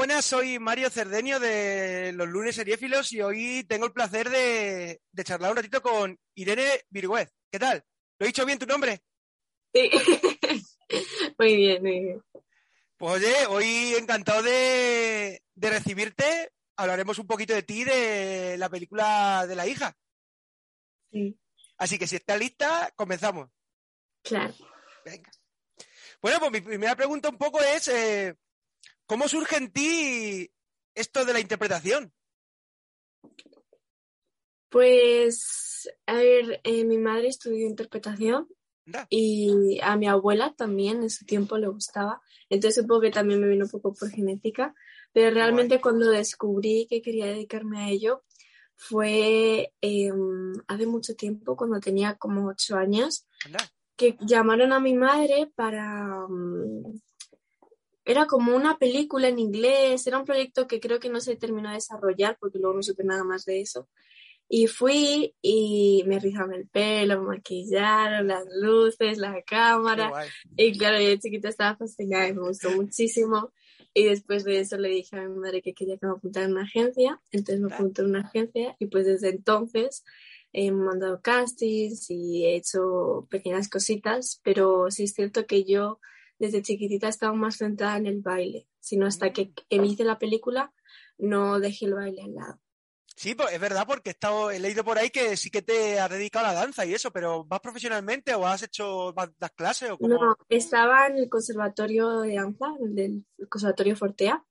buenas, soy Mario Cerdeño de los lunes seriéfilos y hoy tengo el placer de, charlar un ratito con Irene Virgüez. ¿Qué tal? ¿Lo he dicho bien tu nombre? Sí, muy bien, muy bien. Pues oye, hoy encantado de, de recibirte. Hablaremos un poquito de ti, de la película de la hija. Sí. Así que si está lista, comenzamos. Claro. Venga. Bueno, pues mi primera pregunta un poco es, eh, ¿cómo surge en ti esto de la interpretación? Pues, a ver, eh, mi madre estudió interpretación y a mi abuela también en su tiempo le gustaba. Entonces supongo que también me vino un poco por genética. Pero realmente cuando descubrí que quería dedicarme a ello fue em, hace mucho tiempo, cuando tenía como ocho años, que llamaron a mi madre para... Mm, era como una película en inglés, era un proyecto que creo que no se terminó de desarrollar porque luego no supe nada más de eso. Y fui y me rizaron el pelo, me maquillaron, las luces, la cámara. Y claro, yo de chiquita estaba fascinada y me gustó muchísimo. Y después de eso le dije a mi madre que quería que me apuntara en una agencia. Entonces me apunté en una agencia y pues desde entonces he mandado castings y he hecho pequeñas cositas, pero sí es cierto que yo desde chiquitita estaba más centrada en el baile, sino hasta que mm. hice la película no dejé el baile al lado. Sí, pues es verdad, porque he, estado, he leído por ahí que sí que te has dedicado a la danza y eso, pero ¿vas profesionalmente o has hecho las clases? O No, estaba en el conservatorio de danza, del conservatorio Fortea,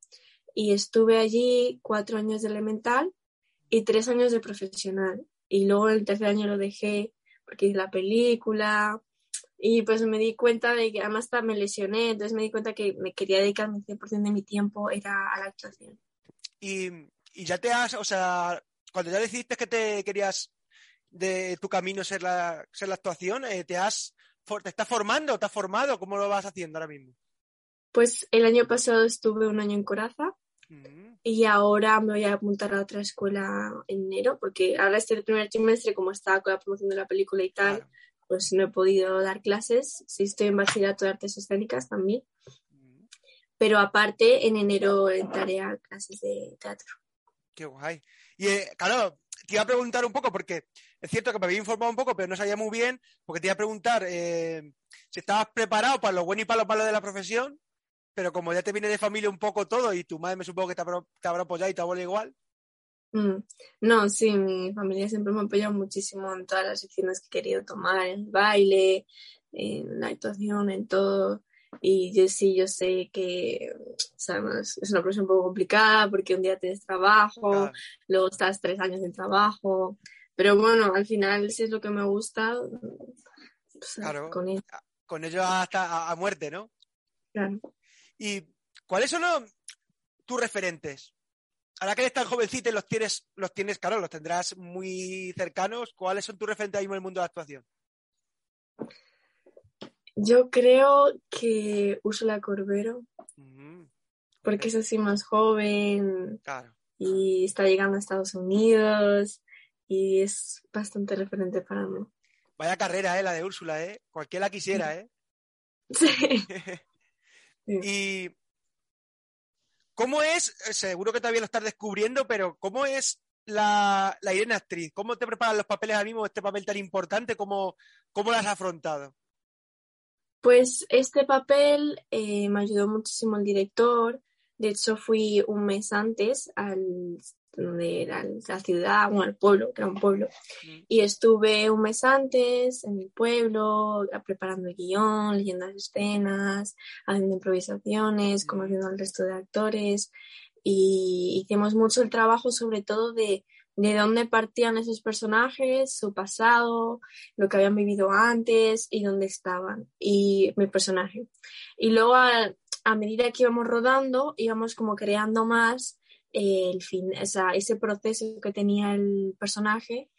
y estuve allí cuatro años de elemental y tres años de profesional y luego el tercer año lo dejé porque hice la película y pues me di cuenta de que además me lesioné, entonces me di cuenta que me quería dedicar el 100% de mi tiempo era a la actuación. Y, y, ya te has, o sea, cuando ya decidiste que te querías de tu camino ser la, ser la actuación, eh, ¿te has te estás formando, te has formado? ¿Cómo lo vas haciendo ahora mismo? Pues el año pasado estuve un año en Coraza y ahora me voy a apuntar a otra escuela en enero, porque ahora este primer trimestre, como estaba con la promoción de la película y tal, pues no he podido dar clases. Sí estoy en bachillerato de artes escénicas también. Pero aparte, en enero entraré a clases de teatro. Qué guay. Y eh, claro, te iba a preguntar un poco, porque es cierto que me había informado un poco, pero no sabía muy bien, porque te iba a preguntar eh, si estabas preparado para lo bueno y para lo malo de la profesión, pero como ya te viene de familia un poco todo y tu madre me supongo que te habrá, apoyado y te abuela igual. Mm. No, sí, mi familia siempre me ha apoyado muchísimo en todas las secciones que he querido tomar, en el baile, en la actuación, en todo. Y yo sí, yo sé que sabes, es una profesión un poco complicada porque un día tienes trabajo, luego estás tres años en trabajo. Pero bueno, al final, si es lo que me gusta, pues, con ello. Con ello hasta a muerte, ¿no? Claro. ¿Y cuáles son tus referentes? Ahora que eres tan jovencita y los tienes, los tienes, claro, los tendrás muy cercanos. ¿Cuáles son tus referentes ahí en el mundo de la actuación? Yo creo que Úrsula Corbero, porque es así más joven y está llegando a Estados Unidos y es bastante referente para mí. Vaya carrera, ¿eh? La de Úrsula, ¿eh? Cualquiera quisiera, ¿eh? Sí. Y ¿cómo es? Eh, seguro que todavía lo estás descubriendo, pero ¿cómo es la, la Irene actriz? ¿Cómo te preparan los papeles ahora mismo, este papel tan importante? ¿Cómo, cómo lo has afrontado? Pues este papel eh, me ayudó muchísimo el director. De hecho, fui un mes antes al donde era la ciudad, o el pueblo, que era un pueblo. Y estuve un mes antes en el pueblo, preparando el guion, leyendo las escenas, haciendo improvisaciones, conociendo al resto de actores. Y hicimos mucho el trabajo, sobre todo de, de dónde partían esos personajes, su pasado, lo que habían vivido antes y dónde estaban, y mi personaje. Y luego, a, a medida que íbamos rodando, íbamos como creando más el fin, ese proceso que tenía el personaje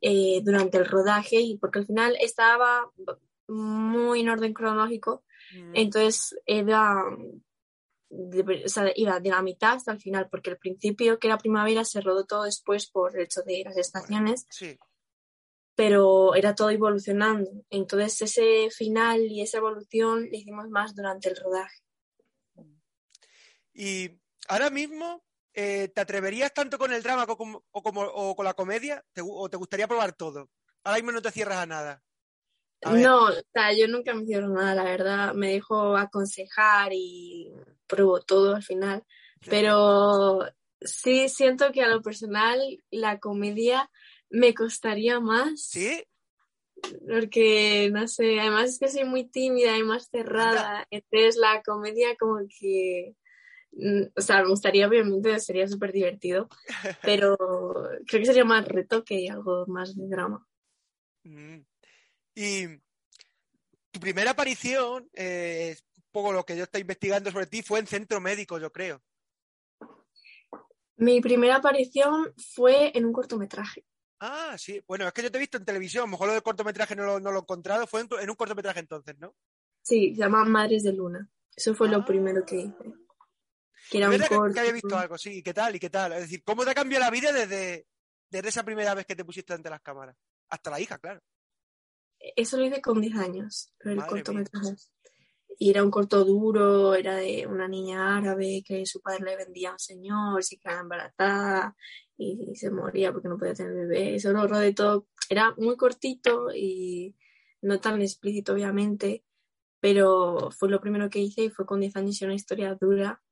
eh, durante el rodaje y porque al final estaba muy en orden cronológico, mm. entonces era de, iba de la mitad hasta el final, porque al principio, que era primavera, se rodó todo después por el hecho de las estaciones. Pero era todo evolucionando. Entonces, ese final y esa evolución le hicimos más durante el rodaje. Y ahora mismo, eh, ¿te atreverías tanto con el drama como, o, como, o con la comedia? ¿O te gustaría probar todo? Ahora mismo no te cierras a nada. no, o sea, yo nunca me cierro nada, la verdad. Me dejo aconsejar y pruebo todo al final. Pero sí siento que a lo personal la comedia me costaría más. ¿Sí? Porque, no sé, además es que soy muy tímida y más cerrada. Entonces la comedia como que... Mm, o sea, me gustaría, obviamente, sería súper divertido, pero creo que sería más reto que algo más de drama. Mm. Y tu primera aparición, eh, un poco lo que yo estoy investigando sobre ti, fue en centro médico, yo creo. Mi primera aparición fue en un cortometraje. Ah, sí. Bueno, es que yo te he visto en televisión. A lo mejor lo del cortometraje no lo, no lo he encontrado. Fue en, un cortometraje entonces, ¿no? Sí, se llama Madres de Luna. Eso fue lo ah. primero que hice. Que era un corto. Que había visto algo, sí. ¿Y qué tal? ¿Y qué tal? Es decir, ¿cómo te ha cambiado la vida desde, desde esa primera vez que te pusiste ante las cámaras? Hasta la hija, claro. Eso lo hice con 10 años, el cortometraje. Y era un corto duro, era de una niña árabe que su padre le vendía a un señor, se quedaba embarazada y, se moría porque no podía tener bebé. Eso lo de todo. Era muy cortito y no tan explícito, obviamente, pero fue lo primero que hice y fue con 10 años y una historia dura.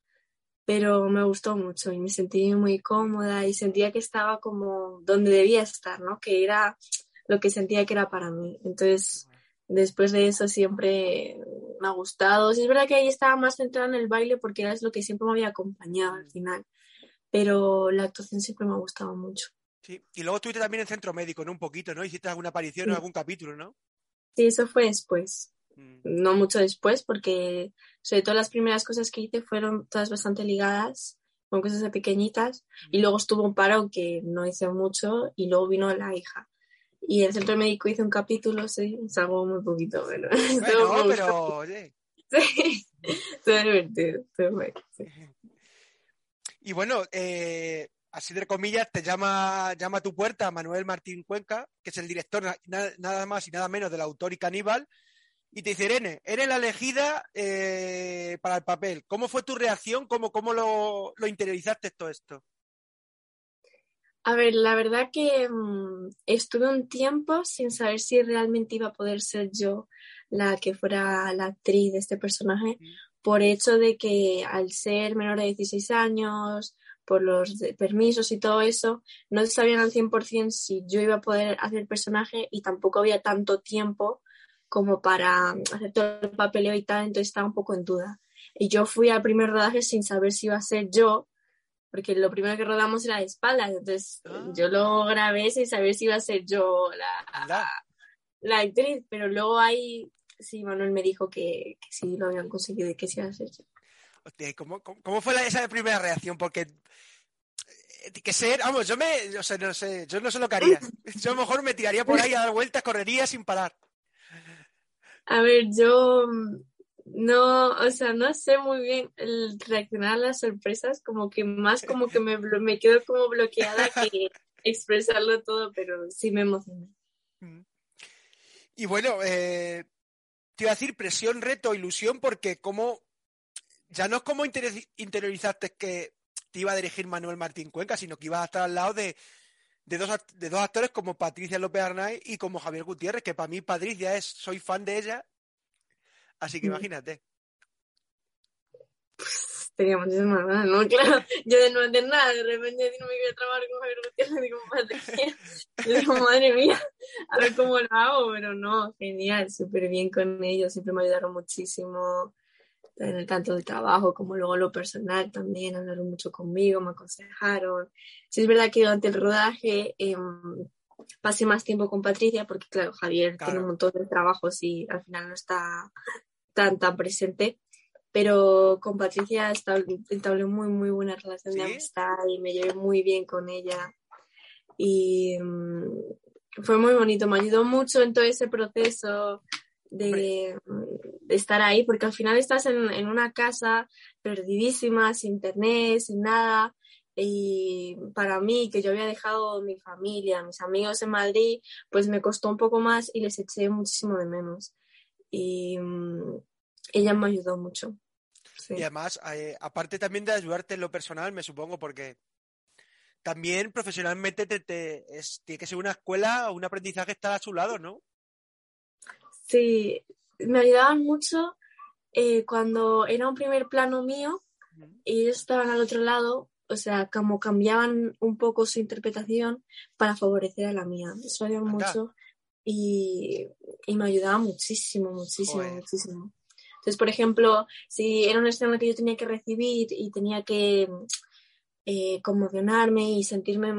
Pero me gustó mucho y me sentí muy cómoda y sentía que estaba como donde debía estar, ¿no? Que era lo que sentía que era para mí. Entonces, después de eso siempre me ha gustado. Sí, es verdad que ahí estaba más centrada en el baile porque era lo que siempre me había acompañado al final, pero la actuación siempre me ha gustado mucho. Sí, y luego estuviste también en centro médico, ¿no? Un poquito, ¿no? Hiciste alguna aparición en algún capítulo, ¿no? Sí, eso fue después. Mm. No mucho después, porque sobre todo las primeras cosas que hice fueron todas bastante ligadas con cosas pequeñitas. Y mm. luego estuvo un paro que no hice mucho y luego vino la hija. Y el centro médico hizo un capítulo, sí, salgo muy poquito, pero... Bueno, pero, oye... Sí, estuvo divertido, sí. Y bueno, eh, así de comillas, te llama, llama a tu puerta Manuel Martín Cuenca, que es el director nada más y nada menos del autor y caníbal, y te dice, Irene, eres la elegida eh, para el papel. ¿Cómo fue tu reacción? ¿Cómo, cómo lo, lo interiorizaste todo esto? A ver, la verdad que mm, estuve un tiempo sin saber si realmente iba a poder ser yo la que fuera la actriz de este personaje, por hecho de que al ser menor de 16 años, por los permisos y todo eso, no sabían al 100% si yo iba a poder hacer el personaje y tampoco había tanto tiempo como para hacer todo el papeleo y tal, entonces estaba un poco en duda. Y yo fui al primer rodaje sin saber si iba a ser yo porque lo primero que rodamos era de espaldas, entonces ah. yo lo grabé sin saber si iba a ser yo la, la, actriz, pero luego ahí sí, Manuel me dijo que, que sí lo habían conseguido y que sí iba a ser yo. Hostia, ¿cómo, cómo, fue la, esa primera reacción? Porque eh, que ser, vamos, yo me, o sea, no sé, yo no sé lo que haría. Yo a lo mejor me tiraría por ahí a dar vueltas, correría sin parar. A ver, yo no, o sea, no sé muy bien el reaccionar a las sorpresas, como que más como que me, me quedo como bloqueada que expresarlo todo, pero sí me emocioné. Mm. Y bueno, eh, te iba a decir presión, reto, ilusión, porque como ya no es como interiorizaste que te iba a dirigir Manuel Martín Cuenca, sino que ibas a estar al lado de, de, dos, de dos actores como Patricia López Arnaiz y como Javier Gutiérrez, que para mí Patricia es, soy fan de ella Así que mm. imagínate. Tenía muchísimas ganas, ¿no? Claro, yo de no hacer nada, de repente no me voy a trabajar con Javier Gutiérrez, digo, madre Yo digo, madre mía, a ver cómo lo hago, pero no, genial, súper bien con ellos, siempre me ayudaron muchísimo en el tanto del trabajo como luego lo personal también, hablaron mucho conmigo, me aconsejaron. Sí, es verdad que durante el rodaje eh, pasé más tiempo con Patricia porque, claro, Javier tiene un montón de trabajos y al final no está tan, tan presente. Pero con Patricia entablé muy, muy buena relación de amistad y me llevé muy bien con ella. Y mm, fue muy bonito, me ayudó mucho en todo ese proceso de, de estar ahí, porque al final estás en, en, una casa perdidísima, sin internet, sin nada, y para mí, que yo había dejado mi familia, mis amigos en Madrid, pues me costó un poco más y les eché muchísimo de menos. Y mm, ella me ayudó mucho. Sí. Y además, eh, aparte también de ayudarte en lo personal, me supongo, porque también profesionalmente te, te- es- tiene que ser una escuela o un aprendizaje estar a su lado, ¿no? Sí, me ayudaban mucho eh, cuando era un primer plano mío y ellos estaban al otro lado, o sea, como cambiaban un poco su interpretación para favorecer a la mía. Eso ayudaba mucho y, y me ayudaba muchísimo, muchísimo, Joder. muchísimo. Entonces, por ejemplo, si era una escena que yo tenía que recibir y tenía que eh, conmocionarme y sentirme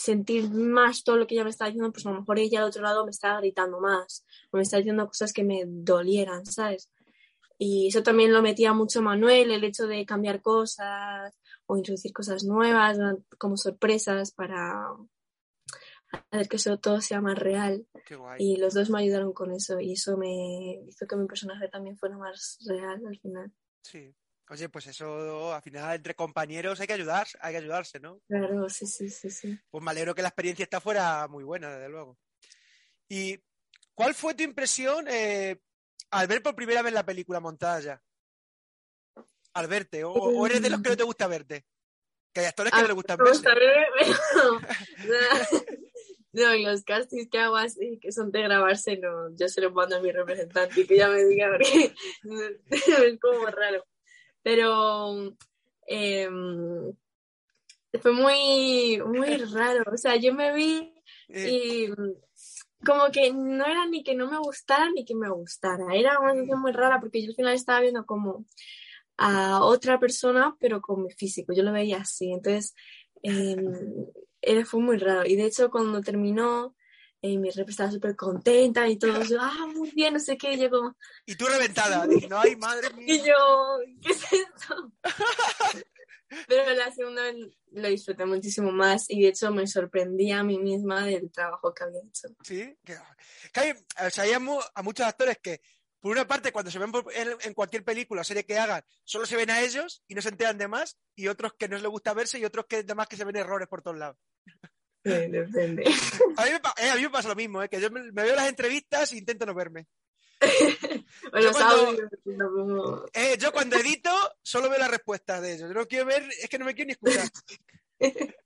sentir más todo lo que ella me estaba diciendo, pues a lo mejor ella al otro lado me estaba gritando más o me estaba diciendo cosas que me dolieran, ¿sabes? Y eso también lo metía mucho Manuel, el hecho de cambiar cosas o introducir cosas nuevas como sorpresas para hacer que eso todo sea más real. Y los dos me ayudaron con eso y eso me hizo que mi personaje también fuera más real al final. Sí. Oye, pues eso, al final, entre compañeros hay que ayudar, hay que ayudarse, ¿no? Claro, sí, sí, sí, sí. Pues me alegro que la experiencia esta fuera muy buena, desde luego. ¿Y cuál fue tu impresión eh, al ver por primera vez la película montada ya? Al verte, o, o eres de los que no te gusta verte. Que hay actores que no les verse. gusta pero no, y los castings que hago así, que son de grabarse, no, yo se lo mando a mi representante y que ya me diga porque es como raro. Pero em, fue muy, muy raro. O sea, yo me vi Eh, y como que no era ni que no me gustara ni que me gustara. Era una sensación muy rara porque yo al final estaba viendo como a otra persona, pero con mi físico. Yo lo veía así. Entonces, era, fue muy raro. Y de hecho, cuando terminó, eh, mi rep estaba súper contenta y todo. Yo, ah, muy bien, no sé qué. Y yo como, y tú reventada, diciendo, ay, madre y mía. yo, ¿qué es esto? Pero la segunda vez lo disfruté muchísimo más y de hecho me sorprendí a mí misma del trabajo que había hecho. Sí, que, que hay, o sea, hay a, mu- a muchos actores que, por una parte, cuando se ven por- en, en cualquier película o serie que hagan, solo se ven a ellos y no se enteran de más, y otros que no les gusta verse y otros que además que se ven errores por todos lados. Sí, depende. A mí me, pa- eh, a mí me pasa lo mismo, eh, que yo me, me veo las entrevistas e intento no verme. O los cuando- no, Eh, yo cuando edito solo veo las respuestas de ellos. Yo no quiero ver, es que no me quiero ni escuchar.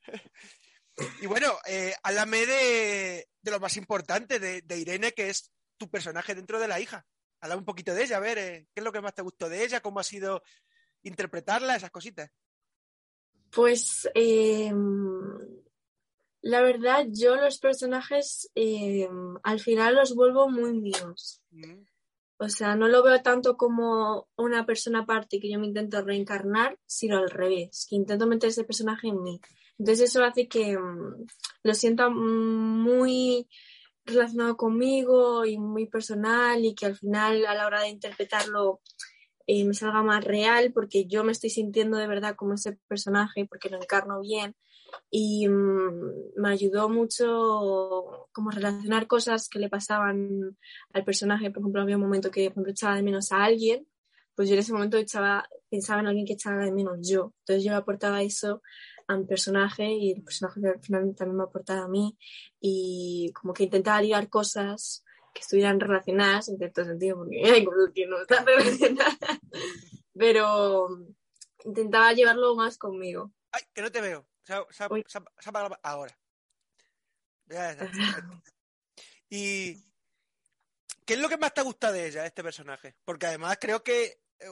Y bueno, eh, háblame de, de lo más importante de, de Irene, que es tu personaje dentro de la hija. Habla un poquito de ella, a ver, ¿qué es lo que más te gustó de ella? ¿Cómo ha sido interpretarla? Esas cositas. Pues eh, la verdad, yo los personajes eh, al final los vuelvo muy míos. Mm, O sea, no lo veo tanto como una persona aparte que yo me intento reencarnar, sino al revés, que intento meter ese personaje en mí. Entonces eso hace que mm, lo sienta muy relacionado conmigo y muy personal y que al final a la hora de interpretarlo eh, me salga más real porque yo me estoy sintiendo de verdad como ese personaje porque lo encarno bien y mm, me ayudó mucho como relacionar cosas que le pasaban al personaje. Por ejemplo, había un momento que por ejemplo, echaba de menos a alguien, pues yo en ese momento echaba, pensaba en alguien que echaba de menos yo. Entonces yo le aportaba eso a mi personaje y el personaje al final también me aportaba a mí y como que intentaba ligar cosas que estuvieran relacionadas en cierto sentido, porque hay cosas que no están relacionadas, pero intentaba llevarlo más conmigo. Ay, que no te veo. Se ha, se ha- Uy. se ha- se ha apagado- ahora. Ya está. Y ¿qué es lo que más te gusta de ella, de este personaje? Porque además creo que eh,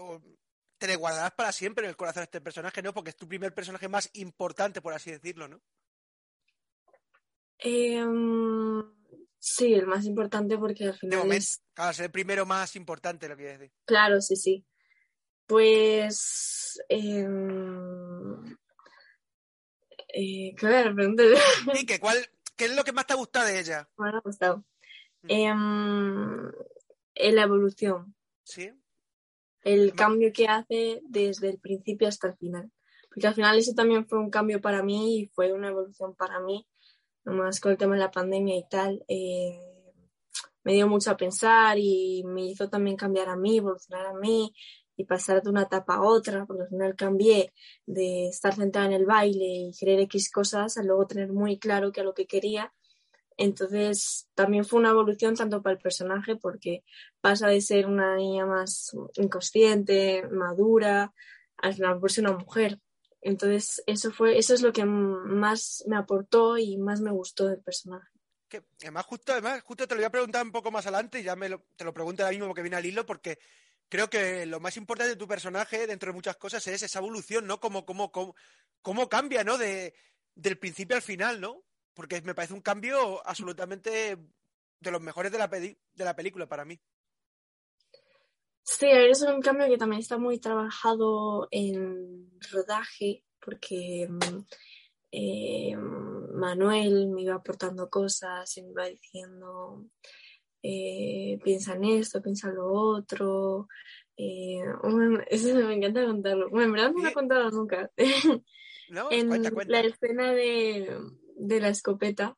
te le guardarás para siempre en el corazón de este personaje, ¿no? Porque es tu primer personaje más importante, por así decirlo, ¿no? Em, sí, el más importante porque al De final momento. es... Claro, el primero más importante, lo quiero decir. Claro, sí, sí. Pues... em, eh, pregunta- ¿Y que cuál, qué es lo que más te gusta de ella? me ha gustado. Mm. En la evolución, ¿Sí? el Ma- cambio que hace desde el principio hasta el final. Porque al final eso también fue un cambio para mí y fue una evolución para mí, nomás con el tema de la pandemia y tal. eh, me dio mucho a pensar y me hizo también cambiar a mí, evolucionar a mí y pasar de una etapa a otra, porque al final cambié de estar centrada en el baile y querer X cosas a luego tener muy claro que a lo que quería Entonces, también fue una evolución tanto para el personaje porque pasa de ser una niña más inconsciente, madura, al final por ser una mujer. Entonces, eso fue, eso es lo que más me aportó y más me gustó del personaje. Que, además, justo, además, justo te lo voy a preguntar un poco más adelante y ya me lo, te lo pregunto ahora mismo porque viene al hilo, porque creo que lo más importante de tu personaje, dentro de muchas cosas, es esa evolución, ¿no? Cómo, cómo, cómo, cómo cambia, ¿no? De, del principio al final, ¿no? Porque me parece un cambio absolutamente de los mejores de la, de la película para mí. Sí, es un cambio que también está muy trabajado en rodaje, porque eh, Manuel me iba aportando cosas y me iba diciendo, eh, piensa en esto, piensa en lo otro. Eh, eso me encanta contarlo. Bueno, en verdad no me lo he contado nunca. en la escena de, de la escopeta,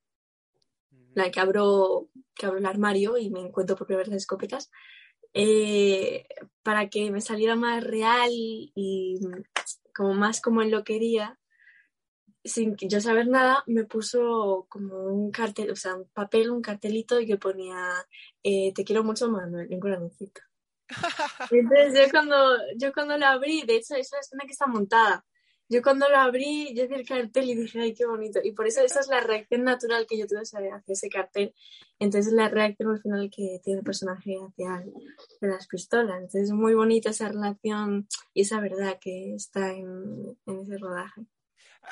la que abro, que abro el armario y me encuentro por primera vez las escopetas, eh, para que me saliera más real y como más como él lo quería, sin yo saber nada, me puso como un cartel, o sea, un papel, un cartelito y que ponía eh, te quiero mucho Manuel, en corazoncito. Entonces yo cuando, yo cuando lo abrí, de hecho es una que está montada, yo cuando lo abrí, yo vi el cartel y dije, ay, qué bonito. Y por eso esa es la reacción natural que yo tuve hacia ese cartel. Entonces la reacción al final que tiene el personaje hacia de las pistolas. Entonces es muy bonita esa relación y esa verdad que está en, ese rodaje.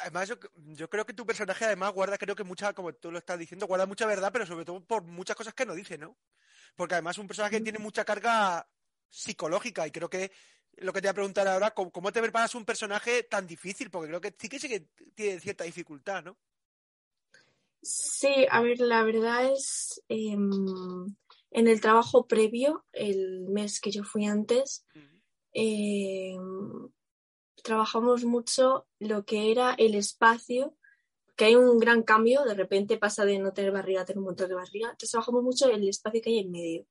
Además, yo, creo que tu personaje además guarda, creo que mucha, como tú lo estás diciendo, guarda mucha verdad, pero sobre todo por muchas cosas que no dice, ¿no? Porque además un personaje que tiene mucha carga psicológica y creo que lo que te voy a preguntar ahora, ¿cómo, te preparas un personaje tan difícil? Porque creo que sí que sí que tiene cierta dificultad, ¿no? Sí, a ver, la verdad es em, en el trabajo previo, el mes que yo fui antes, em, trabajamos mucho lo que era el espacio, que hay un gran cambio, de repente pasa de no tener barriga a tener un montón de barriga, entonces trabajamos mucho el espacio que hay en medio.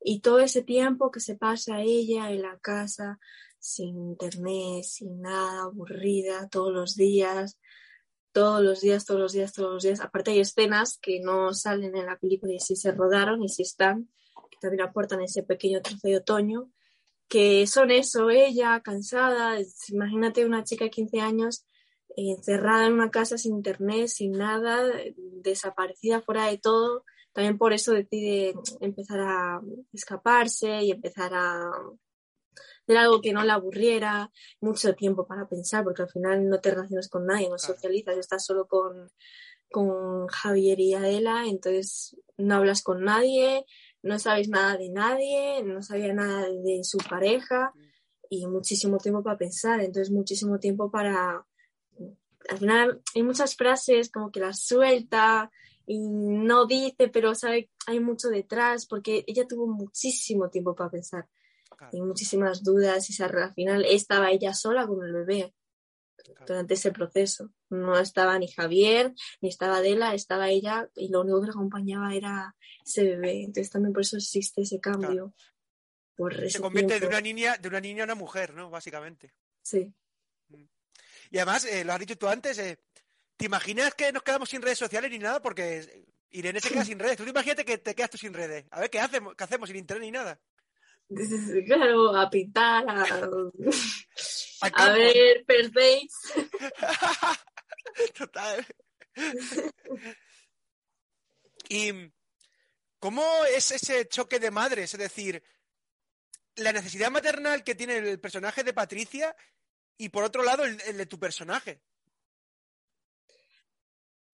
Y todo ese tiempo que se pasa ella en la casa, sin internet, sin nada, aburrida, todos los días, todos los días, todos los días, todos los días. Aparte hay escenas que no salen en la película y sí se rodaron y sí están, que también aportan ese pequeño trozo de otoño, que son eso, ella cansada, imagínate una chica de 15 años encerrada en una casa sin internet, sin nada, desaparecida fuera de todo, también por eso decide empezar a escaparse y empezar a hacer algo que no la aburriera, mucho tiempo para pensar, porque al final no te relacionas con nadie, no socializas, estás solo con, con Javier y Adela, entonces no hablas con nadie, no sabes nada de nadie, no sabía nada de su pareja y muchísimo tiempo para pensar, entonces muchísimo tiempo para... Al final hay muchas frases como que las suelta, y no dice, pero sabe, hay mucho detrás, porque ella tuvo muchísimo tiempo para pensar y muchísimas dudas y al final estaba ella sola con el bebé durante ese proceso. No estaba ni Javier, ni estaba Adela, estaba ella y lo único que la acompañaba era ese bebé. Entonces también por eso existe ese cambio. Se convierte de una niña de una niña a una mujer, ¿no? Básicamente. Sí. Mm. Y además, eh, lo has dicho tú antes, eh, ¿Te imaginas que nos quedamos sin redes sociales ni nada? Porque Irene se queda sin redes. Tú imagínate que te quedas tú sin redes. A ver, ¿qué hacemos, qué hacemos sin internet ni nada? Claro, a pintar, a, a ver first Total. ¿Y cómo es ese choque de madres? Es decir, la necesidad maternal que tiene el personaje de Patricia y por otro lado el de tu personaje.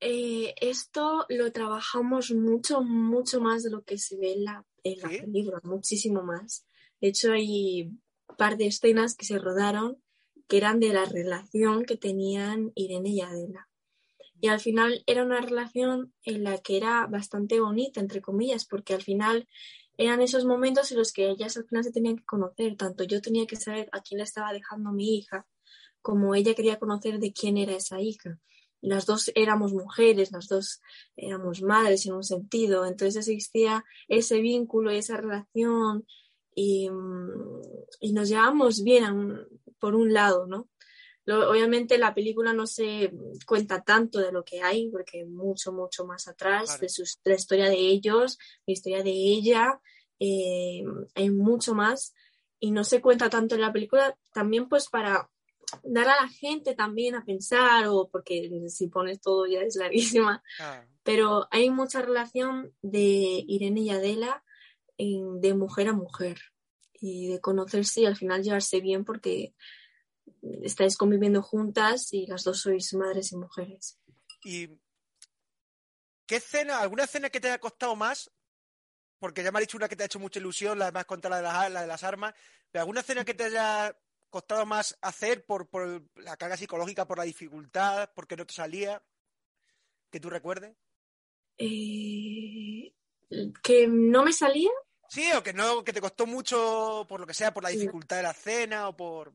Eh, esto lo trabajamos mucho, mucho más de lo que se ve en la, película, muchísimo más. De hecho, hay un par de escenas que se rodaron que eran de la relación que tenían Irene y Adela. Y al final era una relación en la que era bastante bonita, entre comillas, porque al final eran esos momentos en los que ellas al final se tenían que conocer. Tanto yo tenía que saber a quién le estaba dejando mi hija, como ella quería conocer de quién era esa hija las dos éramos mujeres, las dos éramos madres en un sentido, entonces existía ese vínculo y esa relación y, mm, nos llevamos bien por un lado, ¿no? obviamente la película no se cuenta tanto de lo que hay, porque mucho, mucho más atrás, de, la historia de ellos, la historia de ella, eh, hay mucho más. Y no se cuenta tanto en la película, también pues para dar a la gente también a pensar, o porque si pones todo ya es larguísima, pero hay mucha relación de Irene y Adela de mujer a mujer y de conocerse y al final llevarse bien porque estáis conviviendo juntas y las dos sois madres y mujeres. ¿Y qué escena, alguna escena que te haya costado más? Porque ya me ha dicho una que te ha hecho mucha ilusión, la más contra la de las, la de las armas, pero alguna escena que te haya costado más hacer por, por la carga psicológica, por la dificultad, porque no te salía, que tú recuerdes. Eh, que no me salía. Sí, o que no, que te costó mucho por lo que sea, por la dificultad de la escena o por.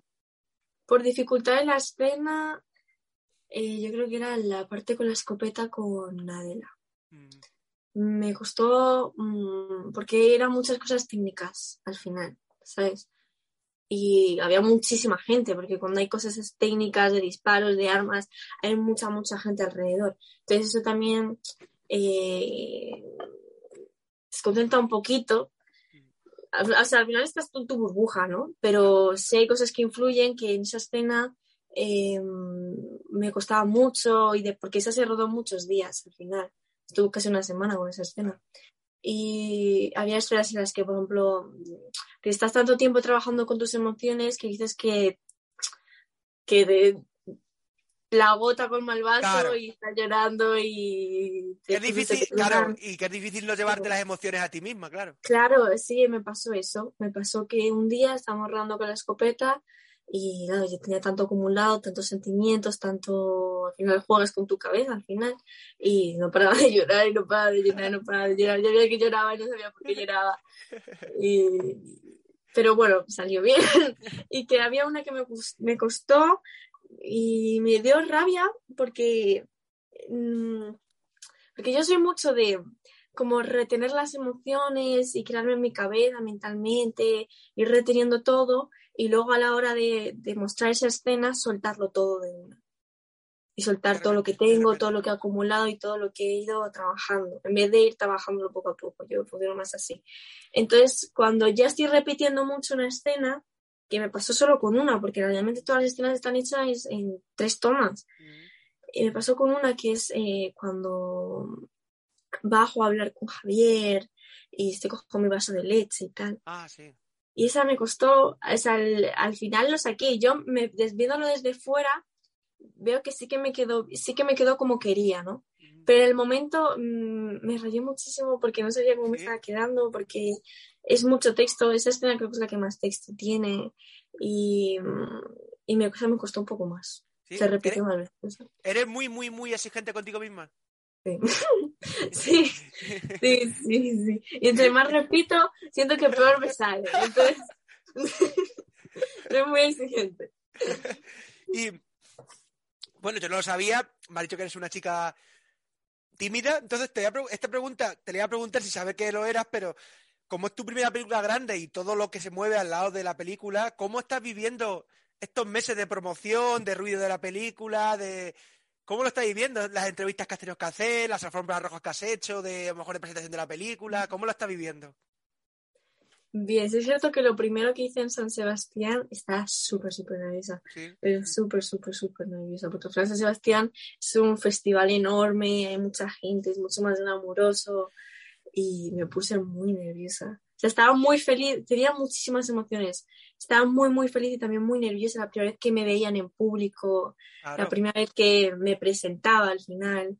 Por dificultad de la escena, eh, yo creo que era la parte con la escopeta con Adela. Mm. Me costó mm, porque eran muchas cosas técnicas al final, ¿sabes? Y había muchísima gente, porque cuando hay cosas técnicas de disparos, de armas, hay mucha, mucha gente alrededor. Entonces eso también eh, descontenta un poquito o sea, al final estás en tu burbuja, ¿no? Pero sí hay cosas que influyen que en esa escena em, me costaba mucho y de, porque esa se rodó muchos días al final. Estuvo casi una semana con esa escena. Y había escenas en las que, por ejemplo, que estás tanto tiempo trabajando con tus emociones que dices que, que de, la gota con el vaso y está llorando y... es difícil, claro, y que es difícil no llevarte las emociones a ti misma, claro. Claro, sí, me pasó eso. Me pasó que un día estábamos rodando con la escopeta y claro, yo tenía tanto acumulado, tantos sentimientos, tanto... Al final juegas con tu cabeza, al final, y no paraba de llorar y no paraba de llorar, no paraba de llorar. Yo veía que lloraba y no sabía por qué lloraba. Y... Pero bueno, salió bien. y que había una que me, me costó y me dio rabia porque, mm, porque yo soy mucho de como retener las emociones y crearme en mi cabeza mentalmente, ir reteniendo todo y luego a la hora de, de mostrar esa escena soltarlo todo de una. Y soltar todo lo que tengo, todo lo que he acumulado y todo lo que he ido trabajando, en vez de ir trabajándolo poco a poco. Yo funciona más así. Entonces, cuando ya estoy repitiendo mucho una escena, que me pasó solo con una, porque realmente todas las escenas están hechas en tres tomas. Y me pasó con una que es eh, cuando bajo a hablar con Javier y estoy con mi vaso de leche y tal. Ah, sí. Y esa me costó, al, final lo saqué. Yo, me, viéndolo desde fuera, veo que sí que me quedó, sí que me quedó como quería, ¿no? Pero en el momento mm, me rayé muchísimo porque no sabía cómo me estaba quedando, porque es mucho texto, esa escena creo que es la que más texto tiene y, y me, me costó un poco más. Se repite más veces. ¿Eres muy, muy, muy exigente contigo misma? Sí. sí, sí, sí, Y entre más repito, siento que peor me sale. Entonces, soy muy exigente. Y bueno, yo no lo sabía, me ha dicho que eres una chica tímida, entonces te voy a esta pregunta, te le voy a preguntar si sabes que lo eras, pero como es tu primera película grande y todo lo que se mueve al lado de la película, ¿cómo estás viviendo estos meses de promoción, de ruido de la película, de cómo lo estás viviendo? Las entrevistas que has tenido que hacer, las alfombras rojas que has hecho, de a lo mejor de presentación de la película, ¿cómo lo estás viviendo? Bien, es cierto que lo primero que hice en San Sebastián está súper, súper nerviosa. Pero súper, súper, súper nerviosa. Porque San Sebastián es un festival enorme, hay mucha gente, es mucho más glamuroso y me puse muy nerviosa. Sea, estaba muy feliz, tenía muchísimas emociones. Estaba muy, muy feliz y también muy nerviosa la primera vez que me veían en público, la primera vez que me presentaba al final.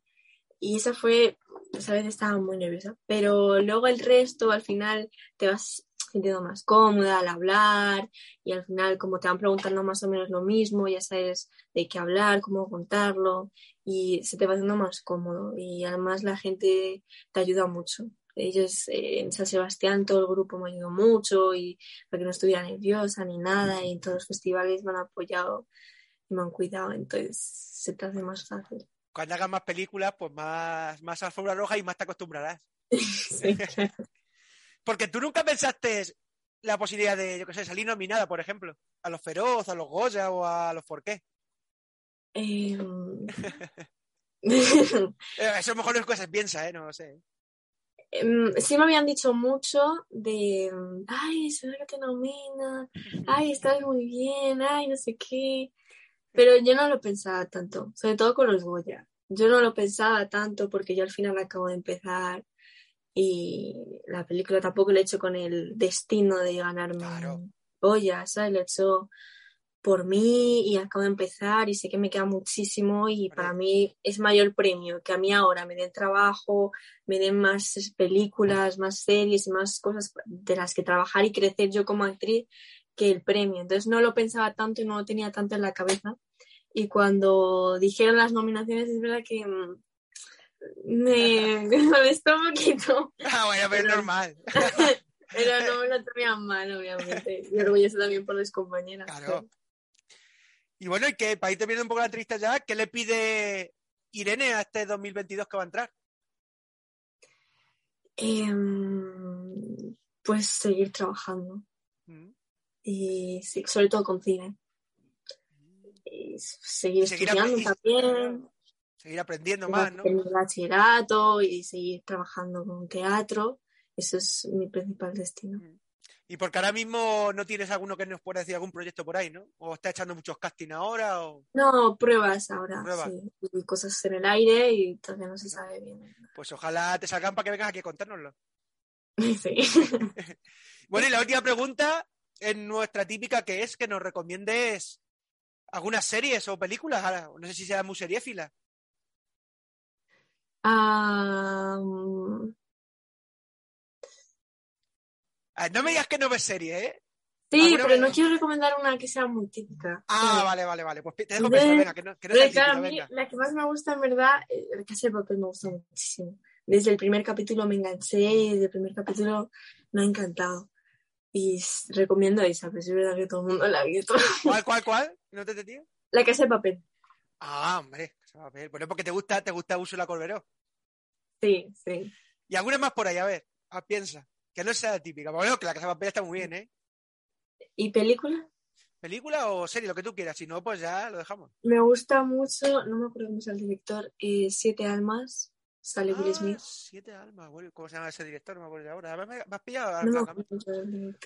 Y esa fue, esa vez estaba muy nerviosa. Pero luego el resto, al final, te vas sintiendo más cómoda al hablar y al final como te van preguntando más o menos lo mismo, ya sabes de qué hablar, cómo contarlo y se te va haciendo más cómodo y además la gente te ayuda mucho ellos eh, en San Sebastián todo el grupo me ayudó mucho y para que no estuviera nerviosa ni nada y en todos los festivales me han apoyado y me han cuidado, entonces se te hace más fácil. Cuando hagas más películas, pues más, más alfombra roja y más te acostumbrarás. Porque tú nunca pensaste la posibilidad de, yo qué sé, salir nominada, por ejemplo, a los Feroz, a los Goya o a los Forqué. Em, Eh, Eso mejor es cosas piensa, ¿eh? No lo sé. Em, sí me habían dicho mucho de, ay, seguro que te nominan, ay, estás muy bien, ay, no sé qué. Pero yo no lo pensaba tanto, sobre todo con los Goya. Yo no lo pensaba tanto porque yo al final acabo de empezar y la película tampoco lo he hecho con el destino de ganarme Claro. Goya, ¿sabes? Lo he hecho por mí y acabo de empezar y sé que me queda muchísimo y para mí es mayor premio que a mí ahora me den trabajo, me den más películas, más series y más cosas de las que trabajar y crecer yo como actriz que el premio. Entonces no lo pensaba tanto y no lo tenía tanto en la cabeza. Y cuando dijeron las nominaciones es verdad que mm, me me molestó un poquito, Ah, bueno, pero es Pero- normal. pero no me lo tomé mal, obviamente. Y orgulloso también por las compañeras. Claro. Y bueno, y que para ir terminando un poco la entrevista ya, ¿qué le pide Irene a este 2022 que va a entrar? Em, pues seguir trabajando Mm. y sí, sobre todo con cine. Y seguir estudiando también, Seguir aprendiendo más, ¿no? el bachillerato y seguir trabajando con teatro. Eso es mi principal destino. Y porque ahora mismo no tienes alguno que nos pueda decir algún proyecto por ahí, ¿no? O está echando muchos casting ahora, o No, pruebas ahora, Pruebas. sí. Y cosas en el aire y todavía no se sabe bien. pues ojalá te salgan para que vengas aquí a contárnoslo. Sí. Bueno, y la última pregunta es nuestra típica, que es que nos recomiendes algunas series o películas. Ahora, no sé si sea muy seriéfila. Ah, mm, Ah, no me digas que no ves serie, ¿eh? sí, ¿Alguna pero no quiero recomendar una que sea muy típica. Ah, Sí. vale, vale, vale. Pues te dejo pensar, venga, que no, que no sea claro, a mí venga. la que más me gusta en verdad, la casa de papel me gusta muchísimo. Desde el primer capítulo me enganché y desde el primer capítulo me ha encantado. Y recomiendo esa, pero es verdad que todo el mundo la ha visto. ¿Cuál, cuál, cuál? ¿No te entendí? La casa de papel. Ah, hombre. a ver, Bueno, porque te gusta, te gusta Úrsula Corberó. Sí, sí. Y alguna más por ahí, a ver. Ah, piensa. Que no sea típica. Bueno, que la Casa de Papel está muy bien, ¿eh? ¿Y película? ¿Película o serie? Lo que tú quieras. Si no, pues ya lo dejamos. Me gusta mucho, no me acuerdo cómo es el director, eh, Siete Almas, sale Will Ah, Smith. Siete almas. ¿Cómo se llama ese director? No me acuerdo ahora. Me, has pillado. No.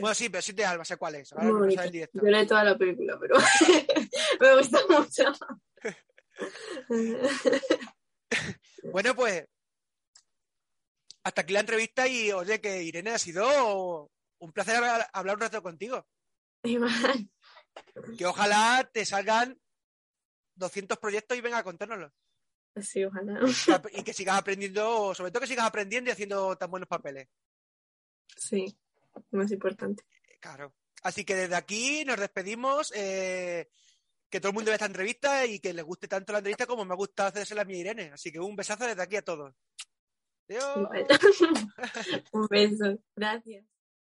Bueno, sí, pero siete almas, sé cuál es. Ahora no sabe el director. Lloré toda la película, pero me gusta mucho. Bueno, pues hasta aquí la entrevista y oye que Irene ha sido un placer hablar un rato contigo. Iván, Que ojalá te salgan 200 proyectos y venga a contárnoslo. sí, ojalá. Y que sigas aprendiendo, sobre todo que sigas aprendiendo y haciendo tan buenos papeles. Sí, más importante. Claro. Así que desde aquí nos despedimos. eh, que todo el mundo vea esta entrevista y que les guste tanto la entrevista como me ha gustado hacérsela a mi Irene. Así que un besazo desde aquí a todos. Adiós. Un beso. Gracias.